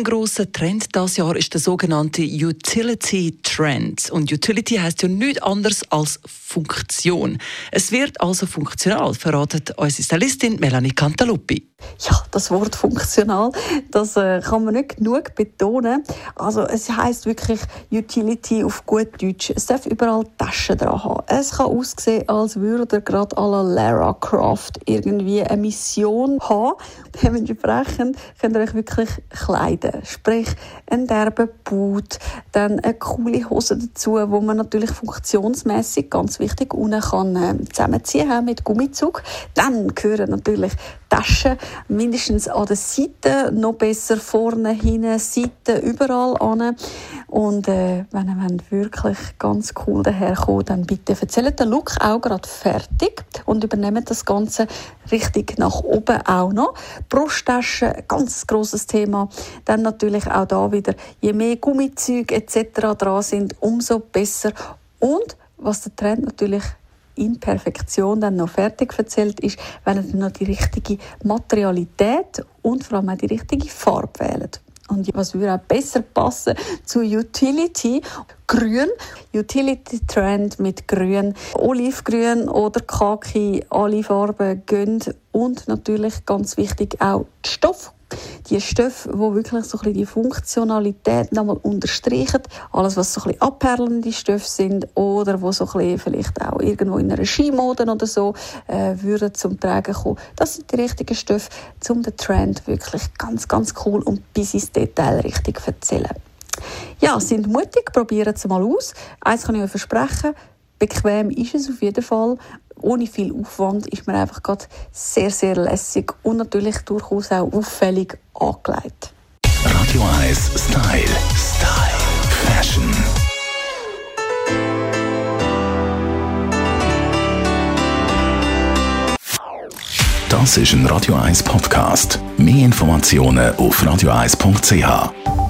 Grosser Trend dieses Jahr ist der sogenannte Utility Trend. Und Utility heißt ja nichts anderes als Funktion. Es wird also funktional, verratet unsere Stylistin Melanie Cantaluppi. Ja, das Wort funktional, das äh, kann man nicht genug betonen. Also es heißt wirklich Utility auf gut Deutsch. Es darf überall Taschen dran haben. Es kann aussehen, als würde gerade à la Lara Croft irgendwie eine Mission haben. Dementsprechend könnt ihr euch wirklich kleiden. Sprich, ein derben Boot, dann eine coole Hose dazu, wo man natürlich funktionsmäßig ganz wichtig unten kann äh, zusammenziehen mit Gummizug. Dann gehören natürlich Taschen mindestens an der Seite, noch besser vorne, hinten, Seite, überall an. Und äh, wenn ihr wirklich ganz cool daherkommt, dann bitte erzählt den Look auch gerade fertig und übernehmt das Ganze richtig nach oben auch noch. Brusttasche, ganz großes Thema. Dann natürlich auch da wieder, je mehr Gummizüge etc. dran sind, umso besser. Und was der Trend natürlich in Perfektion dann noch fertig erzählt ist, wenn ihr noch die richtige Materialität und vor allem auch die richtige Farbe wählt. Und was würde auch besser passen zu Utility? Grün, Utility Trend mit Grün, Olivgrün oder Kaki, alle Farben gehen und natürlich ganz wichtig auch die Stoff die Stoffe, die wirklich so die Funktionalität nochmal unterstreichen. Alles, was so ein bisschen abperlende Stoffe sind oder wo so ein vielleicht auch irgendwo in einer Skimode oder so äh, würden zum Tragen kommen. Das sind die richtigen Stoffe, um den Trend wirklich ganz, ganz cool und bis ins Detail richtig zu erzählen. Ja, sind mutig, probieren es mal aus. Eins kann ich euch versprechen, bequem ist es auf jeden Fall ohne viel Aufwand ist man einfach gerade sehr, sehr lässig und natürlich durchaus auch auffällig angelegt. Radio 1 Style. Style. Fashion. Das ist ein Radio 1 Podcast. Mehr Informationen auf radio1.ch.